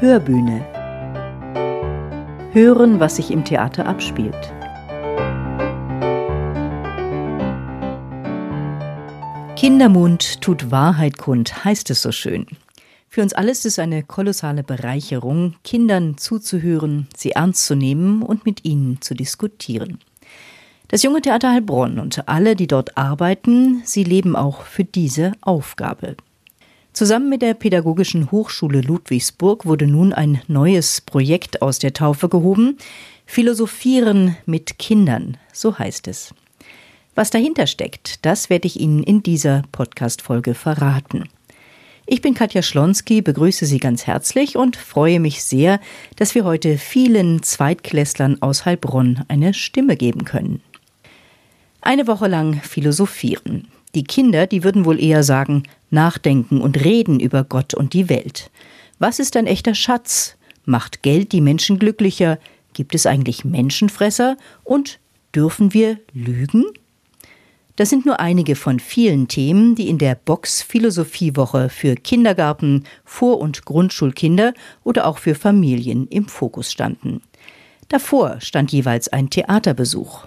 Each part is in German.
Hörbühne. Hören, was sich im Theater abspielt. Kindermund tut Wahrheit kund, heißt es so schön. Für uns alle ist es eine kolossale Bereicherung, Kindern zuzuhören, sie ernst zu nehmen und mit ihnen zu diskutieren. Das junge Theater Heilbronn und alle, die dort arbeiten, sie leben auch für diese Aufgabe. Zusammen mit der Pädagogischen Hochschule Ludwigsburg wurde nun ein neues Projekt aus der Taufe gehoben. Philosophieren mit Kindern, so heißt es. Was dahinter steckt, das werde ich Ihnen in dieser Podcast-Folge verraten. Ich bin Katja Schlonski, begrüße Sie ganz herzlich und freue mich sehr, dass wir heute vielen Zweitklässlern aus Heilbronn eine Stimme geben können. Eine Woche lang philosophieren. Die Kinder, die würden wohl eher sagen, nachdenken und reden über Gott und die Welt. Was ist ein echter Schatz? Macht Geld die Menschen glücklicher? Gibt es eigentlich Menschenfresser? Und dürfen wir lügen? Das sind nur einige von vielen Themen, die in der Box Philosophiewoche für Kindergarten, Vor- und Grundschulkinder oder auch für Familien im Fokus standen. Davor stand jeweils ein Theaterbesuch.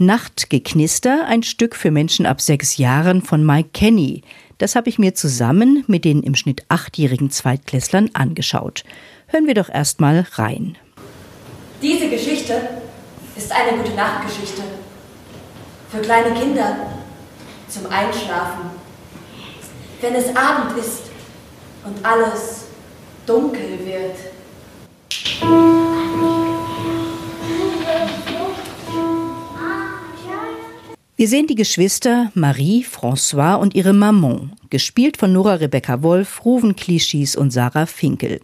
Nachtgeknister, ein Stück für Menschen ab sechs Jahren von Mike Kenny. Das habe ich mir zusammen mit den im Schnitt achtjährigen Zweitklässlern angeschaut. Hören wir doch erst mal rein. Diese Geschichte ist eine gute Nachtgeschichte. Für kleine Kinder zum Einschlafen. Wenn es Abend ist und alles dunkel wird. Wir sehen die Geschwister Marie, François und ihre Maman, gespielt von Nora Rebecca Wolf, Ruven Klischis und Sarah Finkel.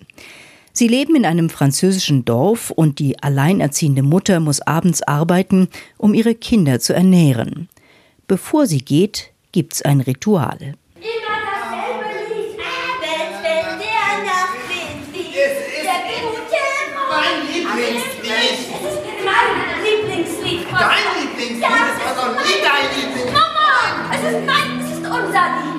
Sie leben in einem französischen Dorf und die alleinerziehende Mutter muss abends arbeiten, um ihre Kinder zu ernähren. Bevor sie geht, gibt's ein Ritual. Immer dasselbe Lied. Abends, wenn der Nachtwind weht. Der gute Mein Lieblingslied. Dein Doch nie dein Lieblingslied. Mama, es ist mein, es ist unser Lied.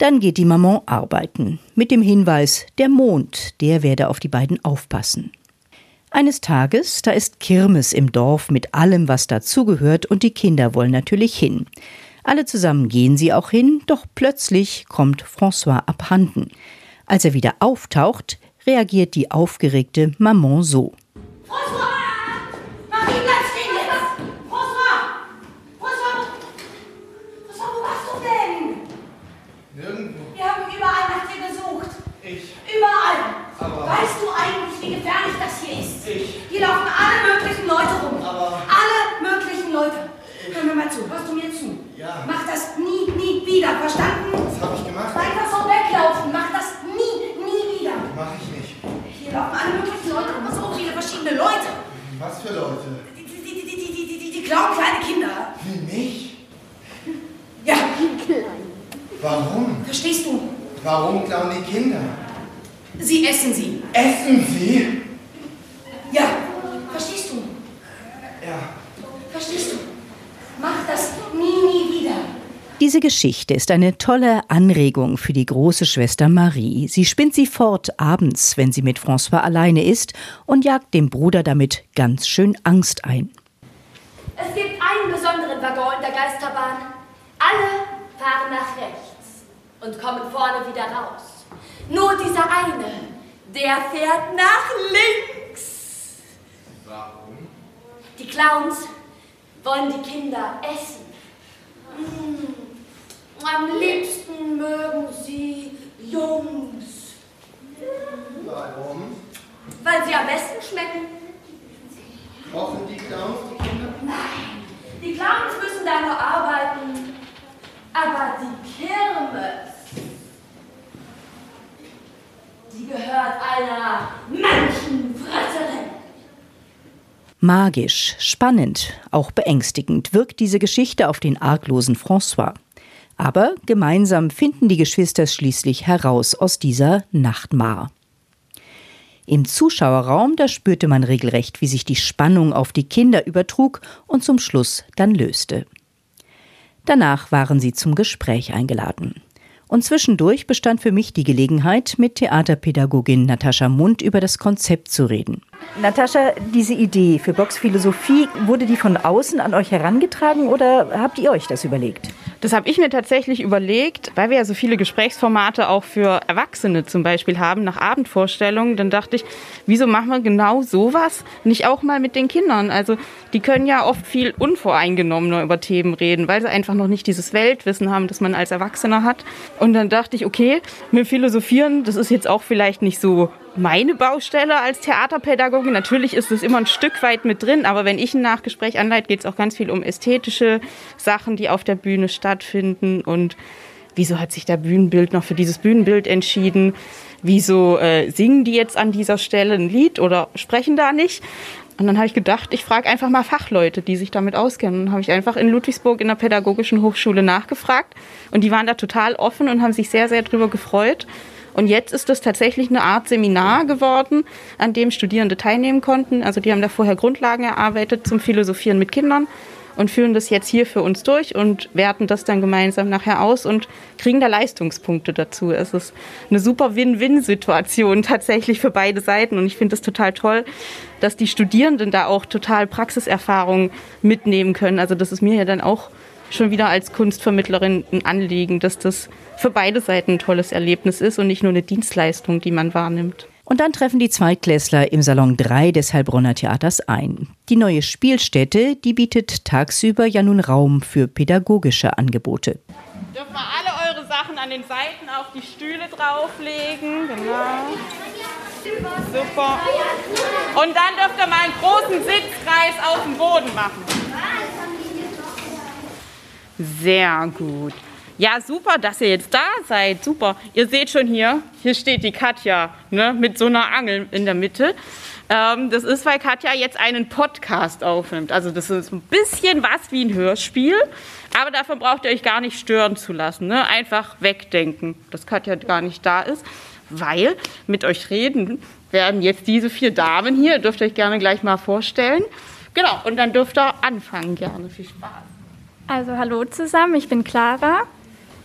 Dann geht die Maman arbeiten, mit dem Hinweis, der Mond, der werde auf die beiden aufpassen. Eines Tages, da ist Kirmes im Dorf mit allem, was dazugehört, und die Kinder wollen natürlich hin. Alle zusammen gehen sie auch hin, doch plötzlich kommt François abhanden. Als er wieder auftaucht, reagiert die aufgeregte Maman so. François! Marie, bleib stehen jetzt! François! François! François, wo warst du denn? Nirgendwo. Wir haben überall nach dir gesucht. Ich. Überall. Aber- Weißt du eigentlich, wie gefährlich das hier ist? Ich. Hier laufen alle möglichen Leute rum. Aber- Alle möglichen Leute. Hör mir mal zu. Hörst du mir zu? Ja. Mach das nie, nie wieder. Verstanden? Was habe ich gemacht? Einfach so weglaufen. Mach das nie, nie wieder. Mach ich nicht. Hier laufen alle möglichen Leute rum. So viele verschiedene Leute. Was für Leute? Die, die, die, die, die, die, die, die klauen kleine Kinder. Wie mich? Ja, Warum? verstehst du? Warum klauen die Kinder? Sie essen sie. Essen sie? Ja, verstehst du? Ja. Verstehst du? Mach das nie, nie wieder. Diese Geschichte ist eine tolle Anregung für die große Schwester Marie. Sie spinnt sie fort abends, wenn sie mit François alleine ist, und jagt dem Bruder damit ganz schön Angst ein. Es gibt einen besonderen Waggon in der Geisterbahn. Alle fahren nach rechts und kommen vorne wieder raus. Nur dieser eine, der fährt nach links. Warum? Die Clowns wollen die Kinder essen. Mm. Am liebsten mögen sie Jungs, Warum? weil sie am besten schmecken. Kochen die Clowns die Kinder? Nein, die Clowns müssen da nur arbeiten. Aber die Kirmes, die gehört einer Menschenfresserin. Magisch, spannend, auch beängstigend wirkt diese Geschichte auf den arglosen François. Aber gemeinsam finden die Geschwister schließlich heraus aus dieser Nachtmar. Im Zuschauerraum, da spürte man regelrecht, wie sich die Spannung auf die Kinder übertrug und zum Schluss dann löste. Danach waren sie zum Gespräch eingeladen. Und zwischendurch bestand für mich die Gelegenheit, mit Theaterpädagogin Natascha Mund über das Konzept zu reden. Natascha, diese Idee für Boxphilosophie, wurde die von außen an euch herangetragen oder habt ihr euch das überlegt? Das habe ich mir tatsächlich überlegt, weil wir ja so viele Gesprächsformate auch für Erwachsene zum Beispiel haben, nach Abendvorstellungen. Dann dachte ich, wieso machen wir genau sowas nicht auch mal mit den Kindern? Also die können ja oft viel unvoreingenommener über Themen reden, weil sie einfach noch nicht dieses Weltwissen haben, das man als Erwachsener hat. Und dann dachte ich, okay, mit Philosophieren, das ist jetzt auch vielleicht nicht so meine Baustelle als Theaterpädagogin. Natürlich ist es immer ein Stück weit mit drin, aber wenn ich ein Nachgespräch anleite, geht es auch ganz viel um ästhetische Sachen, die auf der Bühne stattfinden und wieso hat sich der Bühnenbild noch für dieses Bühnenbild entschieden? Wieso äh, singen die jetzt an dieser Stelle ein Lied oder sprechen da nicht? Und dann habe ich gedacht, ich frage einfach mal Fachleute, die sich damit auskennen. Und habe ich einfach in Ludwigsburg in der Pädagogischen Hochschule nachgefragt. Und die waren da total offen und haben sich sehr, sehr drüber gefreut. Und jetzt ist das tatsächlich eine Art Seminar geworden, an dem Studierende teilnehmen konnten. Also die haben da vorher Grundlagen erarbeitet zum Philosophieren mit Kindern und führen das jetzt hier für uns durch und werten das dann gemeinsam nachher aus und kriegen da Leistungspunkte dazu. Es ist eine super Win-Win-Situation tatsächlich für beide Seiten und ich finde es total toll, dass die Studierenden da auch total Praxiserfahrung mitnehmen können. Also das ist mir ja dann auch schon wieder als Kunstvermittlerin ein Anliegen, dass das für beide Seiten ein tolles Erlebnis ist und nicht nur eine Dienstleistung, die man wahrnimmt. Und dann treffen die Zweitklässler im Salon 3 des Heilbronner Theaters ein. Die neue Spielstätte, die bietet tagsüber ja nun Raum für pädagogische Angebote. Dürfen wir alle eure Sachen an den Seiten auf die Stühle drauflegen. Genau. Super. Und dann dürft ihr mal einen großen Sitzkreis auf dem Boden machen. Sehr gut. Ja, super, dass ihr jetzt da seid. Super. Ihr seht schon hier, hier steht die Katja ne, mit so einer Angel in der Mitte. Ähm, das ist, weil Katja jetzt einen Podcast aufnimmt. Also das ist ein bisschen was wie ein Hörspiel, aber davon braucht ihr euch gar nicht stören zu lassen. Ne? Einfach wegdenken, dass Katja gar nicht da ist, weil mit euch reden werden jetzt diese vier Damen hier. Ihr dürft euch gerne gleich mal vorstellen. Genau, und dann dürft ihr anfangen gerne. Viel Spaß. Also hallo zusammen, ich bin Clara.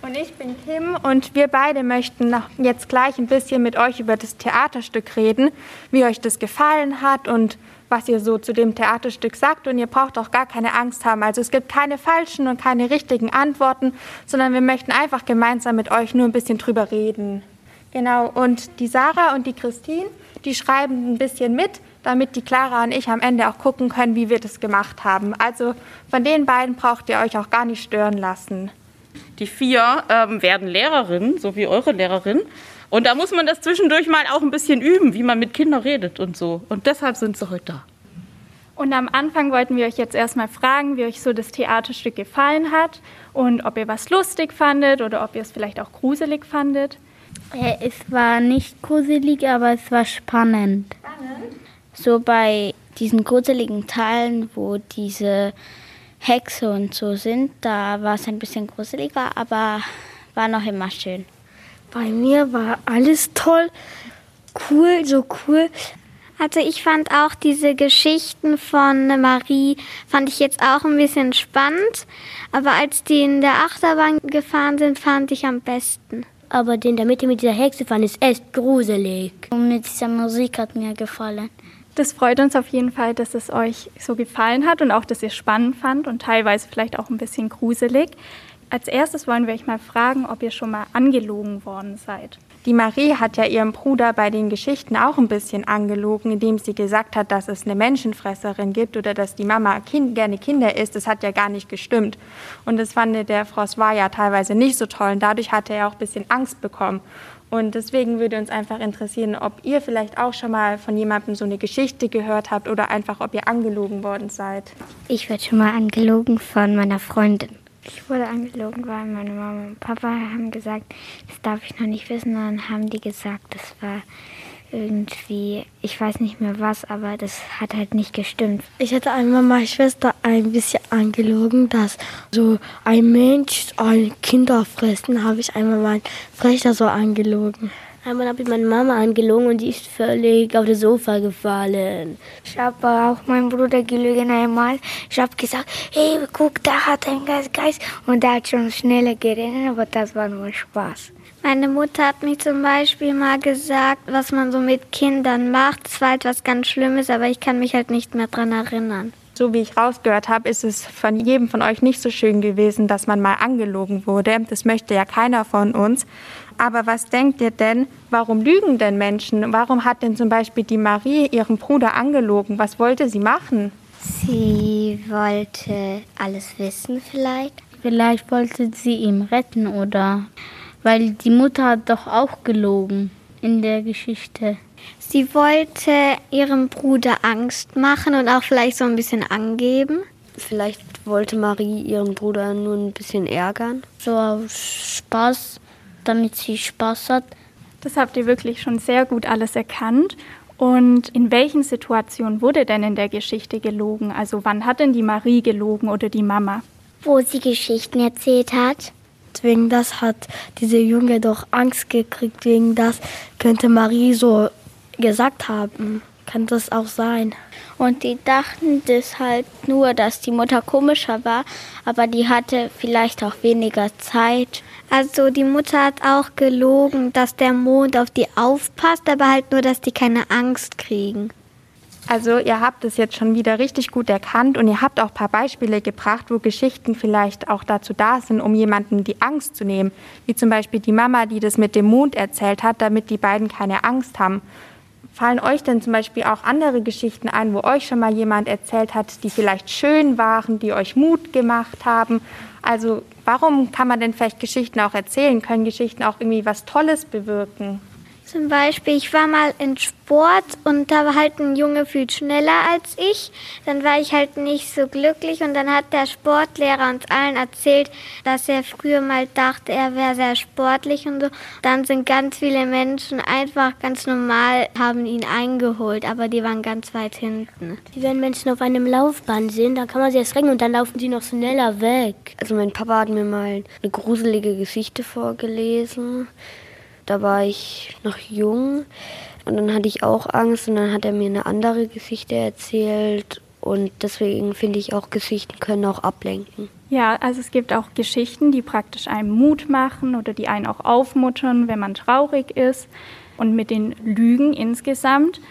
Und ich bin Kim und wir beide möchten jetzt gleich ein bisschen mit euch über das Theaterstück reden, wie euch das gefallen hat und was ihr so zu dem Theaterstück sagt. Und ihr braucht auch gar keine Angst haben. Also es gibt keine falschen und keine richtigen Antworten, sondern wir möchten einfach gemeinsam mit euch nur ein bisschen drüber reden. Genau, und die Sarah und die Christine, die schreiben ein bisschen mit, damit die Clara und ich am Ende auch gucken können, wie wir das gemacht haben. Also von den beiden braucht ihr euch auch gar nicht stören lassen. Die vier ähm, werden Lehrerinnen, so wie eure Lehrerin. Und da muss man das zwischendurch mal auch ein bisschen üben, wie man mit Kindern redet und so. Und deshalb sind sie heute da. Und am Anfang wollten wir euch jetzt erstmal fragen, wie euch so das Theaterstück gefallen hat und ob ihr was lustig fandet oder ob ihr es vielleicht auch gruselig fandet. Äh, es war nicht gruselig, aber es war spannend. Spannend? so bei diesen gruseligen Teilen, wo diese Hexe und so sind, da war es ein bisschen gruseliger, aber war noch immer schön. Bei mir war alles toll, cool, so cool. Also ich fand auch diese Geschichten von Marie, fand ich jetzt auch ein bisschen spannend. Aber als die in der Achterbahn gefahren sind, fand ich am besten. Aber den in der Mitte mit dieser Hexe fand ich echt gruselig. Und mit dieser Musik hat mir gefallen. Das freut uns auf jeden Fall, dass es euch so gefallen hat und auch, dass ihr spannend fand und teilweise vielleicht auch ein bisschen gruselig. Als erstes wollen wir euch mal fragen, ob ihr schon mal angelogen worden seid. Die Marie hat ja ihrem Bruder bei den Geschichten auch ein bisschen angelogen, indem sie gesagt hat, dass es eine Menschenfresserin gibt oder dass die Mama kind, gerne Kinder isst. Das hat ja gar nicht gestimmt. Und das fand der François ja teilweise nicht so toll. Und dadurch hatte er auch ein bisschen Angst bekommen. Und deswegen würde uns einfach interessieren, ob ihr vielleicht auch schon mal von jemandem so eine Geschichte gehört habt oder einfach, ob ihr angelogen worden seid. Ich werde schon mal angelogen von meiner Freundin. Ich wurde angelogen, weil meine Mama und Papa haben gesagt, das darf ich noch nicht wissen. Dann haben die gesagt, das war irgendwie, ich weiß nicht mehr was, aber das hat halt nicht gestimmt. Ich hatte einmal meine Schwester ein bisschen angelogen, dass so ein Mensch ein Kinder fressen, habe ich einmal meinen Frechter so angelogen. Einmal habe ich meine Mama angelogen und die ist völlig auf das Sofa gefallen. Ich habe auch meinen Bruder gelogen einmal. Ich habe gesagt, hey, guck, da hat ein Geist, Geist. Und der hat schon schneller geredet, aber das war nur Spaß. Meine Mutter hat mir zum Beispiel mal gesagt, was man so mit Kindern macht. Das war etwas ganz Schlimmes, aber ich kann mich halt nicht mehr dran erinnern. So wie ich rausgehört habe, ist es von jedem von euch nicht so schön gewesen, dass man mal angelogen wurde. Das möchte ja keiner von uns. Aber was denkt ihr denn, warum lügen denn Menschen? Warum hat denn zum Beispiel die Marie ihren Bruder angelogen? Was wollte sie machen? Sie wollte alles wissen vielleicht. Vielleicht wollte sie ihn retten oder weil die Mutter hat doch auch gelogen in der Geschichte. Sie wollte ihrem Bruder Angst machen und auch vielleicht so ein bisschen angeben. Vielleicht wollte Marie ihren Bruder nur ein bisschen ärgern. So aus Spaß, damit sie Spaß hat. Das habt ihr wirklich schon sehr gut alles erkannt. Und in welchen Situationen wurde denn in der Geschichte gelogen? Also wann hat denn die Marie gelogen oder die Mama? Wo sie Geschichten erzählt hat. Wegen das hat diese Junge doch Angst gekriegt. Wegen das könnte Marie so gesagt haben. Kann das auch sein. Und die dachten deshalb nur, dass die Mutter komischer war, aber die hatte vielleicht auch weniger Zeit. Also die Mutter hat auch gelogen, dass der Mond auf die aufpasst, aber halt nur, dass die keine Angst kriegen. Also ihr habt es jetzt schon wieder richtig gut erkannt und ihr habt auch ein paar Beispiele gebracht, wo Geschichten vielleicht auch dazu da sind, um jemandem die Angst zu nehmen. Wie zum Beispiel die Mama, die das mit dem Mond erzählt hat, damit die beiden keine Angst haben. Fallen euch denn zum Beispiel auch andere Geschichten ein, wo euch schon mal jemand erzählt hat, die vielleicht schön waren, die euch Mut gemacht haben? Also warum kann man denn vielleicht Geschichten auch erzählen? Können Geschichten auch irgendwie was Tolles bewirken? Zum Beispiel, ich war mal in Sport und da war halt ein Junge viel schneller als ich. Dann war ich halt nicht so glücklich und dann hat der Sportlehrer uns allen erzählt, dass er früher mal dachte, er wäre sehr sportlich und so. Dann sind ganz viele Menschen einfach ganz normal, haben ihn eingeholt, aber die waren ganz weit hinten. Wenn Menschen auf einem Laufband sind, dann kann man sie erst rennen und dann laufen sie noch schneller weg. Also mein Papa hat mir mal eine gruselige Geschichte vorgelesen. Da war ich noch jung und dann hatte ich auch Angst und dann hat er mir eine andere Geschichte erzählt und deswegen finde ich auch Geschichten können auch ablenken. Ja, also es gibt auch Geschichten, die praktisch einem Mut machen oder die einen auch aufmuttern, wenn man traurig ist. Und mit den Lügen insgesamt,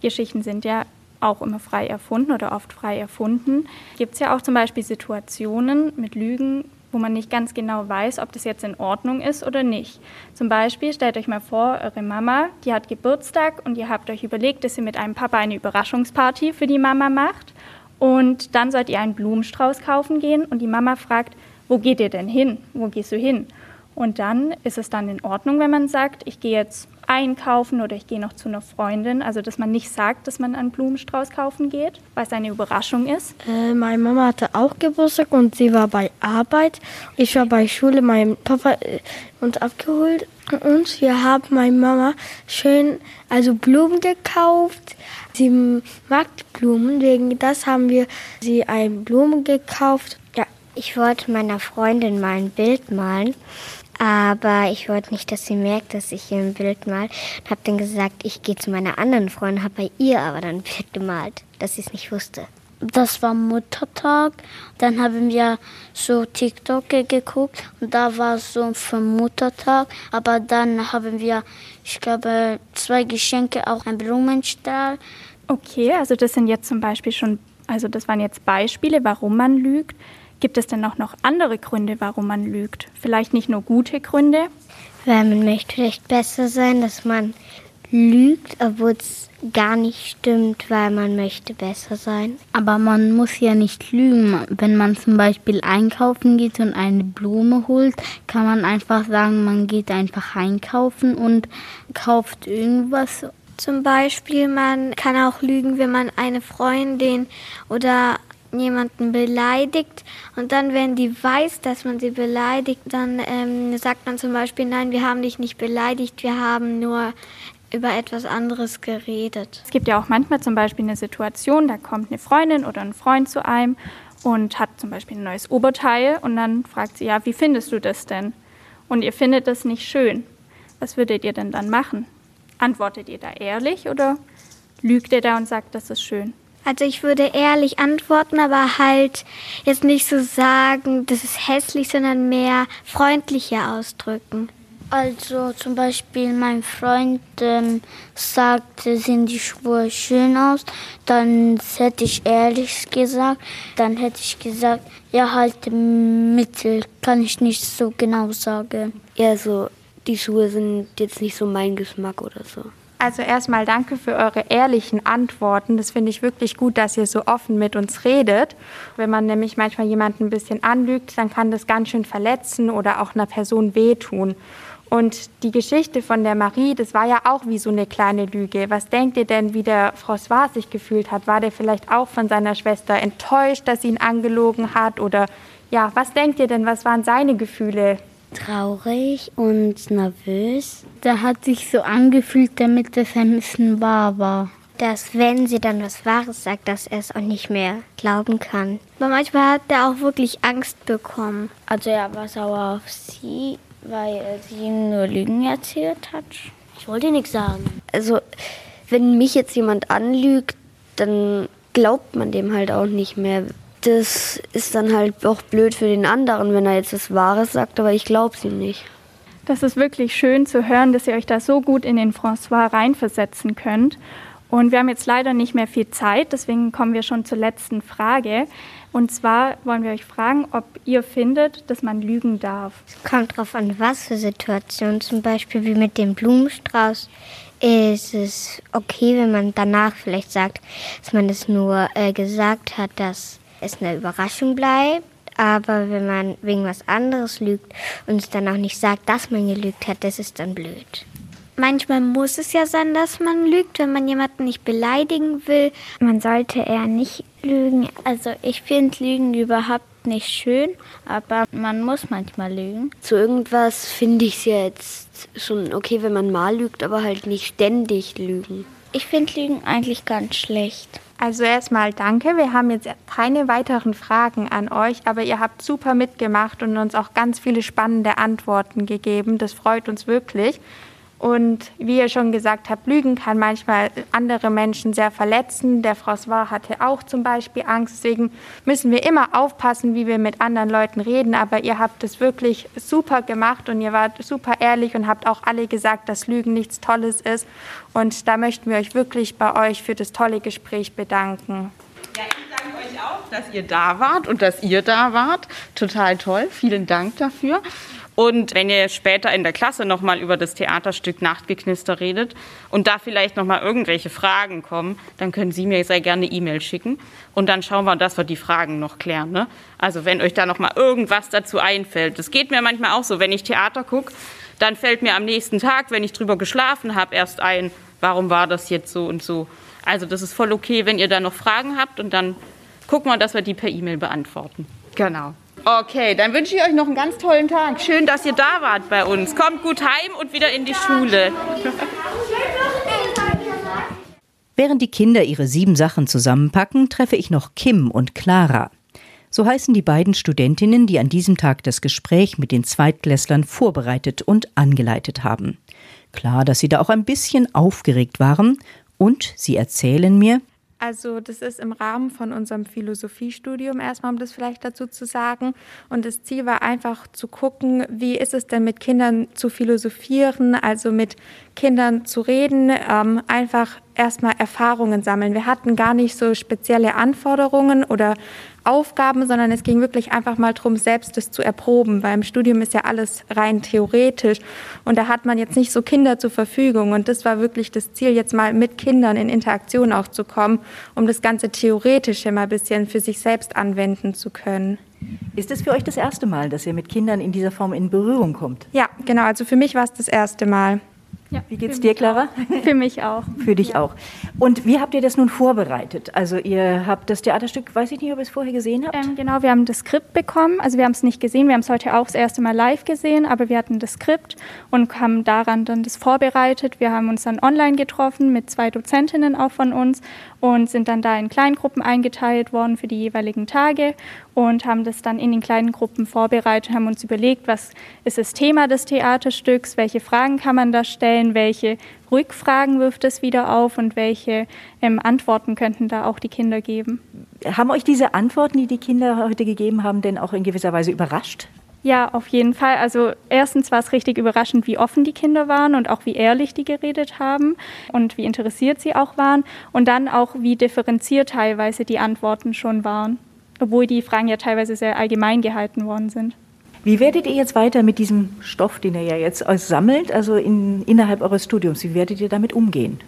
Geschichten sind ja auch immer frei erfunden oder oft frei erfunden, gibt es ja auch zum Beispiel Situationen mit Lügen, wo man nicht ganz genau weiß, ob das jetzt in Ordnung ist oder nicht. Zum Beispiel stellt euch mal vor, eure Mama, die hat Geburtstag und ihr habt euch überlegt, dass ihr mit einem Papa eine Überraschungsparty für die Mama macht und dann sollt ihr einen Blumenstrauß kaufen gehen und die Mama fragt, wo geht ihr denn hin? Wo gehst du hin? Und dann ist es dann in Ordnung, wenn man sagt, ich gehe jetzt einkaufen oder ich gehe noch zu einer Freundin. Also, dass man nicht sagt, dass man einen Blumenstrauß kaufen geht, weil es eine Überraschung ist. Äh, meine Mama hatte auch Geburtstag und sie war bei Arbeit. Ich war bei Schule, mein Papa äh, uns abgeholt. Und wir haben meine Mama schön, also Blumen gekauft. Sie mag Blumen, wegen das haben wir sie eine Blume gekauft. Ja, ich wollte meiner Freundin mal ein Bild malen. Aber ich wollte nicht, dass sie merkt, dass ich ihr ein Bild mal. Und habe dann gesagt, ich gehe zu meiner anderen Freundin, habe bei ihr aber dann ein Bild gemalt, dass sie es nicht wusste. Das war Muttertag. Dann haben wir so TikTok geguckt und da war es so für Muttertag. Aber dann haben wir, ich glaube, zwei Geschenke, auch ein Blumenstrahl. Okay, also das sind jetzt zum Beispiel schon, also das waren jetzt Beispiele, warum man lügt. Gibt es denn auch noch andere Gründe, warum man lügt? Vielleicht nicht nur gute Gründe? Weil man möchte vielleicht besser sein, dass man lügt, obwohl es gar nicht stimmt, weil man möchte besser sein. Aber man muss ja nicht lügen. Wenn man zum Beispiel einkaufen geht und eine Blume holt, kann man einfach sagen, man geht einfach einkaufen und kauft irgendwas. Zum Beispiel, man kann auch lügen, wenn man eine Freundin oder jemanden beleidigt und dann, wenn die weiß, dass man sie beleidigt, dann ähm, sagt man zum Beispiel, nein, wir haben dich nicht beleidigt, wir haben nur über etwas anderes geredet. Es gibt ja auch manchmal zum Beispiel eine Situation, da kommt eine Freundin oder ein Freund zu einem und hat zum Beispiel ein neues Oberteil und dann fragt sie, ja, wie findest du das denn? Und ihr findet das nicht schön. Was würdet ihr denn dann machen? Antwortet ihr da ehrlich oder lügt ihr da und sagt, das ist schön? Also ich würde ehrlich antworten, aber halt jetzt nicht so sagen, das ist hässlich, sondern mehr freundlicher ausdrücken. Also zum Beispiel mein Freund ähm, sagte, sehen die Schuhe schön aus. Dann hätte ich ehrlich gesagt, dann hätte ich gesagt, ja halt mittel, kann ich nicht so genau sagen. Ja, so die Schuhe sind jetzt nicht so mein Geschmack oder so. Also erstmal danke für eure ehrlichen Antworten. Das finde ich wirklich gut, dass ihr so offen mit uns redet. Wenn man nämlich manchmal jemanden ein bisschen anlügt, dann kann das ganz schön verletzen oder auch einer Person wehtun. Und die Geschichte von der Marie, das war ja auch wie so eine kleine Lüge. Was denkt ihr denn, wie der François sich gefühlt hat? War der vielleicht auch von seiner Schwester enttäuscht, dass sie ihn angelogen hat? Oder ja, was denkt ihr denn, was waren seine Gefühle? Traurig und nervös. Der hat sich so angefühlt, damit es ein bisschen wahr war. Dass, wenn sie dann was Wahres sagt, dass er es auch nicht mehr glauben kann. Aber manchmal hat er auch wirklich Angst bekommen. Also er war sauer auf sie, weil sie ihm nur Lügen erzählt hat. Ich wollte nichts sagen. Also, wenn mich jetzt jemand anlügt, dann glaubt man dem halt auch nicht mehr. Das ist dann halt auch blöd für den anderen, wenn er jetzt das Wahres sagt, aber ich glaube es ihm nicht. Das ist wirklich schön zu hören, dass ihr euch da so gut in den François reinversetzen könnt. Und wir haben jetzt leider nicht mehr viel Zeit, deswegen kommen wir schon zur letzten Frage. Und zwar wollen wir euch fragen, ob ihr findet, dass man lügen darf. Es kommt darauf an, was für Situationen, zum Beispiel wie mit dem Blumenstrauß. Ist es okay, wenn man danach vielleicht sagt, dass man es nur äh, gesagt hat, dass es eine Überraschung bleibt? Aber wenn man wegen was anderes lügt und es dann auch nicht sagt, dass man gelügt hat, das ist dann blöd. Manchmal muss es ja sein, dass man lügt, wenn man jemanden nicht beleidigen will. Man sollte eher nicht lügen. Also ich finde Lügen überhaupt nicht schön, aber man muss manchmal lügen. Zu irgendwas finde ich es jetzt schon okay, wenn man mal lügt, aber halt nicht ständig lügen. Ich finde Lügen eigentlich ganz schlecht. Also erstmal danke. Wir haben jetzt keine weiteren Fragen an euch, aber ihr habt super mitgemacht und uns auch ganz viele spannende Antworten gegeben. Das freut uns wirklich. Und wie ihr schon gesagt habt, Lügen kann manchmal andere Menschen sehr verletzen. Der François hatte auch zum Beispiel Angst. Deswegen müssen wir immer aufpassen, wie wir mit anderen Leuten reden. Aber ihr habt es wirklich super gemacht und ihr wart super ehrlich und habt auch alle gesagt, dass Lügen nichts Tolles ist. Und da möchten wir euch wirklich bei euch für das tolle Gespräch bedanken. Ja, ich danke euch auch, dass ihr da wart und dass ihr da wart. Total toll. Vielen Dank dafür. Und wenn ihr später in der Klasse nochmal über das Theaterstück Nachtgeknister redet und da vielleicht nochmal irgendwelche Fragen kommen, dann können Sie mir sehr gerne E-Mail schicken. Und dann schauen wir, dass wir die Fragen noch klären. Ne? Also wenn euch da nochmal irgendwas dazu einfällt. Das geht mir manchmal auch so, wenn ich Theater gucke, dann fällt mir am nächsten Tag, wenn ich drüber geschlafen habe, erst ein, warum war das jetzt so und so. Also das ist voll okay, wenn ihr da noch Fragen habt und dann gucken wir, dass wir die per E-Mail beantworten. Genau. Okay, dann wünsche ich euch noch einen ganz tollen Tag. Schön, dass ihr da wart bei uns. Kommt gut heim und wieder in die Schule. Während die Kinder ihre sieben Sachen zusammenpacken, treffe ich noch Kim und Clara. So heißen die beiden Studentinnen, die an diesem Tag das Gespräch mit den Zweitklässlern vorbereitet und angeleitet haben. Klar, dass sie da auch ein bisschen aufgeregt waren und sie erzählen mir, also das ist im Rahmen von unserem Philosophiestudium erstmal, um das vielleicht dazu zu sagen. Und das Ziel war einfach zu gucken, wie ist es denn mit Kindern zu philosophieren, also mit Kindern zu reden, ähm, einfach erstmal Erfahrungen sammeln. Wir hatten gar nicht so spezielle Anforderungen oder Aufgaben, sondern es ging wirklich einfach mal darum, selbst das zu erproben, weil im Studium ist ja alles rein theoretisch und da hat man jetzt nicht so Kinder zur Verfügung und das war wirklich das Ziel, jetzt mal mit Kindern in Interaktion auch zu kommen, um das ganze Theoretische mal ein bisschen für sich selbst anwenden zu können. Ist es für euch das erste Mal, dass ihr mit Kindern in dieser Form in Berührung kommt? Ja, genau. Also für mich war es das erste Mal. Ja, Wie geht's dir, Clara? Für mich auch. Für dich auch. Und wie habt ihr das nun vorbereitet? Also ihr habt das Theaterstück, weiß ich nicht, ob ihr es vorher gesehen habt? Ähm, genau, wir haben das Skript bekommen. Also wir haben es nicht gesehen, wir haben es heute auch das erste Mal live gesehen, aber wir hatten das Skript und haben daran dann das vorbereitet. Wir haben uns dann online getroffen mit zwei Dozentinnen auch von uns und sind dann da in Kleingruppen eingeteilt worden für die jeweiligen Tage und haben das dann in den kleinen Gruppen vorbereitet, haben uns überlegt, was ist das Thema des Theaterstücks, welche Fragen kann man da stellen, welche Rückfragen wirft es wieder auf und welche ähm, Antworten könnten da auch die Kinder geben. Haben euch diese Antworten, die die Kinder heute gegeben haben, denn auch in gewisser Weise überrascht? Ja, auf jeden Fall. Also erstens war es richtig überraschend, wie offen die Kinder waren und auch wie ehrlich die geredet haben und wie interessiert sie auch waren und dann auch wie differenziert teilweise die Antworten schon waren, obwohl die Fragen ja teilweise sehr allgemein gehalten worden sind. Wie werdet ihr jetzt weiter mit diesem Stoff, den ihr ja jetzt sammelt, also in, innerhalb eures Studiums, wie werdet ihr damit umgehen?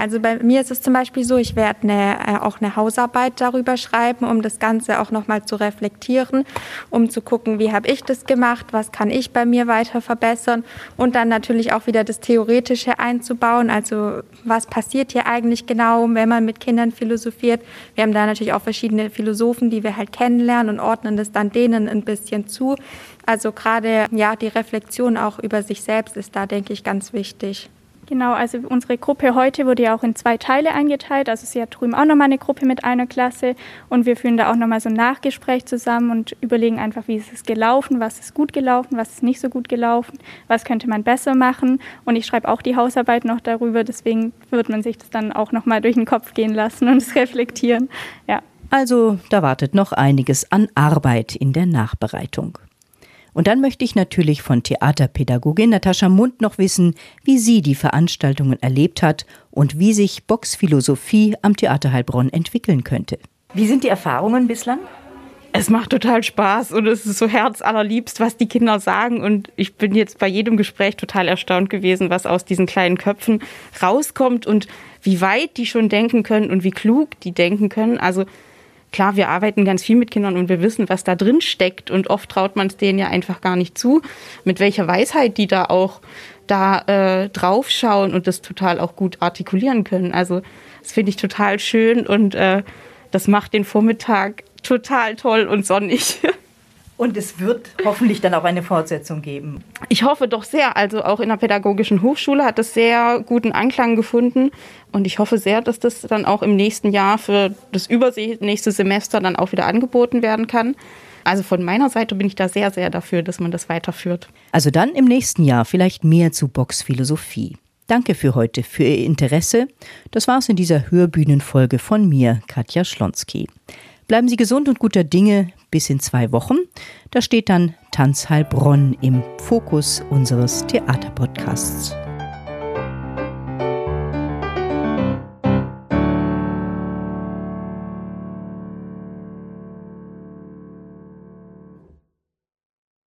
Also bei mir ist es zum Beispiel so, ich werde eine, äh, auch eine Hausarbeit darüber schreiben, um das Ganze auch nochmal zu reflektieren, um zu gucken, wie habe ich das gemacht, was kann ich bei mir weiter verbessern und dann natürlich auch wieder das Theoretische einzubauen. Also was passiert hier eigentlich genau, wenn man mit Kindern philosophiert. Wir haben da natürlich auch verschiedene Philosophen, die wir halt kennenlernen und ordnen das dann denen ein bisschen zu. Also gerade ja die Reflexion auch über sich selbst ist da, denke ich, ganz wichtig. Genau, also unsere Gruppe heute wurde ja auch in zwei Teile eingeteilt. Also sie hat drüben auch nochmal eine Gruppe mit einer Klasse und wir führen da auch nochmal so ein Nachgespräch zusammen und überlegen einfach, wie ist es gelaufen, was ist gut gelaufen, was ist nicht so gut gelaufen, was könnte man besser machen. Und ich schreibe auch die Hausarbeit noch darüber, deswegen wird man sich das dann auch nochmal durch den Kopf gehen lassen und es reflektieren. Ja. Also da wartet noch einiges an Arbeit in der Nachbereitung. Und dann möchte ich natürlich von Theaterpädagogin Natascha Mund noch wissen, wie sie die Veranstaltungen erlebt hat und wie sich Boxphilosophie am Theater Heilbronn entwickeln könnte. Wie sind die Erfahrungen bislang? Es macht total Spaß und es ist so herzallerliebst, was die Kinder sagen. Und ich bin jetzt bei jedem Gespräch total erstaunt gewesen, was aus diesen kleinen Köpfen rauskommt und wie weit die schon denken können und wie klug die denken können. Also klar, wir arbeiten ganz viel mit Kindern und wir wissen, was da drin steckt. Und oft traut man es denen ja einfach gar nicht zu, mit welcher Weisheit die da auch da äh, draufschauen und das total auch gut artikulieren können. Also das finde ich total schön und äh, das macht den Vormittag total toll und sonnig. Und es wird hoffentlich dann auch eine Fortsetzung geben. Ich hoffe doch sehr. Also auch in der Pädagogischen Hochschule hat es sehr guten Anklang gefunden. Und ich hoffe sehr, dass das dann auch im nächsten Jahr für das übernächste Semester dann auch wieder angeboten werden kann. Also von meiner Seite bin ich da sehr, sehr dafür, dass man das weiterführt. Also dann im nächsten Jahr vielleicht mehr zu Boxphilosophie. Danke für heute, für Ihr Interesse. Das war's in dieser Hörbühnenfolge von mir, Katja Schlonski. Bleiben Sie gesund und guter Dinge bis in zwei Wochen. Da steht dann Tanzheilbronn im Fokus unseres Theaterpodcasts.